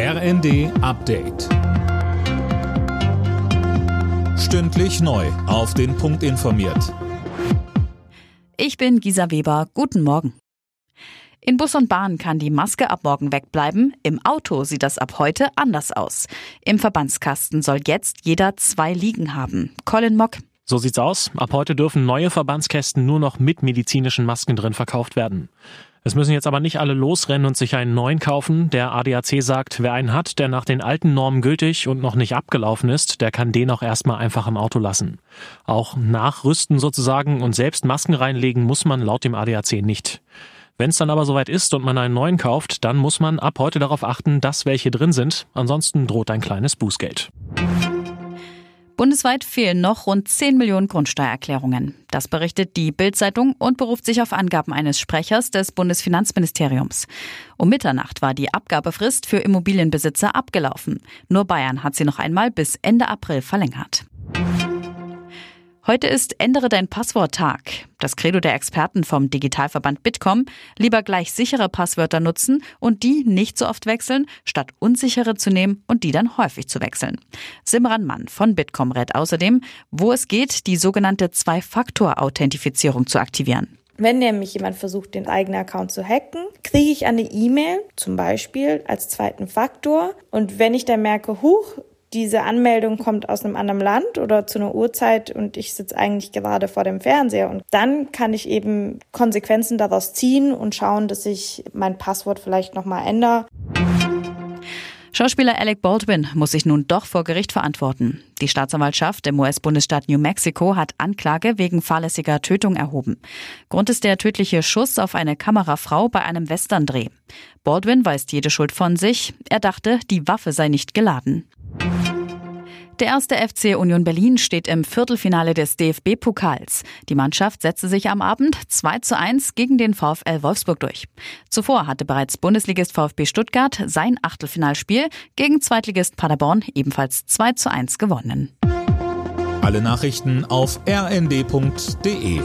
RND Update. Stündlich neu. Auf den Punkt informiert. Ich bin Gisa Weber. Guten Morgen. In Bus und Bahn kann die Maske ab morgen wegbleiben. Im Auto sieht das ab heute anders aus. Im Verbandskasten soll jetzt jeder zwei liegen haben. Colin Mock. So sieht's aus. Ab heute dürfen neue Verbandskästen nur noch mit medizinischen Masken drin verkauft werden. Es müssen jetzt aber nicht alle losrennen und sich einen neuen kaufen. Der ADAC sagt, wer einen hat, der nach den alten Normen gültig und noch nicht abgelaufen ist, der kann den auch erstmal einfach im Auto lassen. Auch nachrüsten sozusagen und selbst Masken reinlegen muss man laut dem ADAC nicht. Wenn es dann aber soweit ist und man einen neuen kauft, dann muss man ab heute darauf achten, dass welche drin sind. Ansonsten droht ein kleines Bußgeld. Bundesweit fehlen noch rund 10 Millionen Grundsteuererklärungen. Das berichtet die Bild-Zeitung und beruft sich auf Angaben eines Sprechers des Bundesfinanzministeriums. Um Mitternacht war die Abgabefrist für Immobilienbesitzer abgelaufen. Nur Bayern hat sie noch einmal bis Ende April verlängert. Heute ist Ändere dein Passwort-Tag. Das Credo der Experten vom Digitalverband Bitkom, lieber gleich sichere Passwörter nutzen und die nicht so oft wechseln, statt unsichere zu nehmen und die dann häufig zu wechseln. Simran Mann von Bitkom rät außerdem, wo es geht, die sogenannte Zwei-Faktor-Authentifizierung zu aktivieren. Wenn nämlich jemand versucht, den eigenen Account zu hacken, kriege ich eine E-Mail, zum Beispiel als zweiten Faktor. Und wenn ich dann merke, huch, diese Anmeldung kommt aus einem anderen Land oder zu einer Uhrzeit und ich sitze eigentlich gerade vor dem Fernseher. Und dann kann ich eben Konsequenzen daraus ziehen und schauen, dass ich mein Passwort vielleicht nochmal ändere. Schauspieler Alec Baldwin muss sich nun doch vor Gericht verantworten. Die Staatsanwaltschaft im US-Bundesstaat New Mexico hat Anklage wegen fahrlässiger Tötung erhoben. Grund ist der tödliche Schuss auf eine Kamerafrau bei einem Western-Dreh. Baldwin weist jede Schuld von sich. Er dachte, die Waffe sei nicht geladen. Der erste FC Union Berlin steht im Viertelfinale des DFB-Pokals. Die Mannschaft setzte sich am Abend 2 zu 1 gegen den VfL Wolfsburg durch. Zuvor hatte bereits Bundesligist VfB Stuttgart sein Achtelfinalspiel gegen Zweitligist Paderborn ebenfalls 2 zu 1 gewonnen. Alle Nachrichten auf rnd.de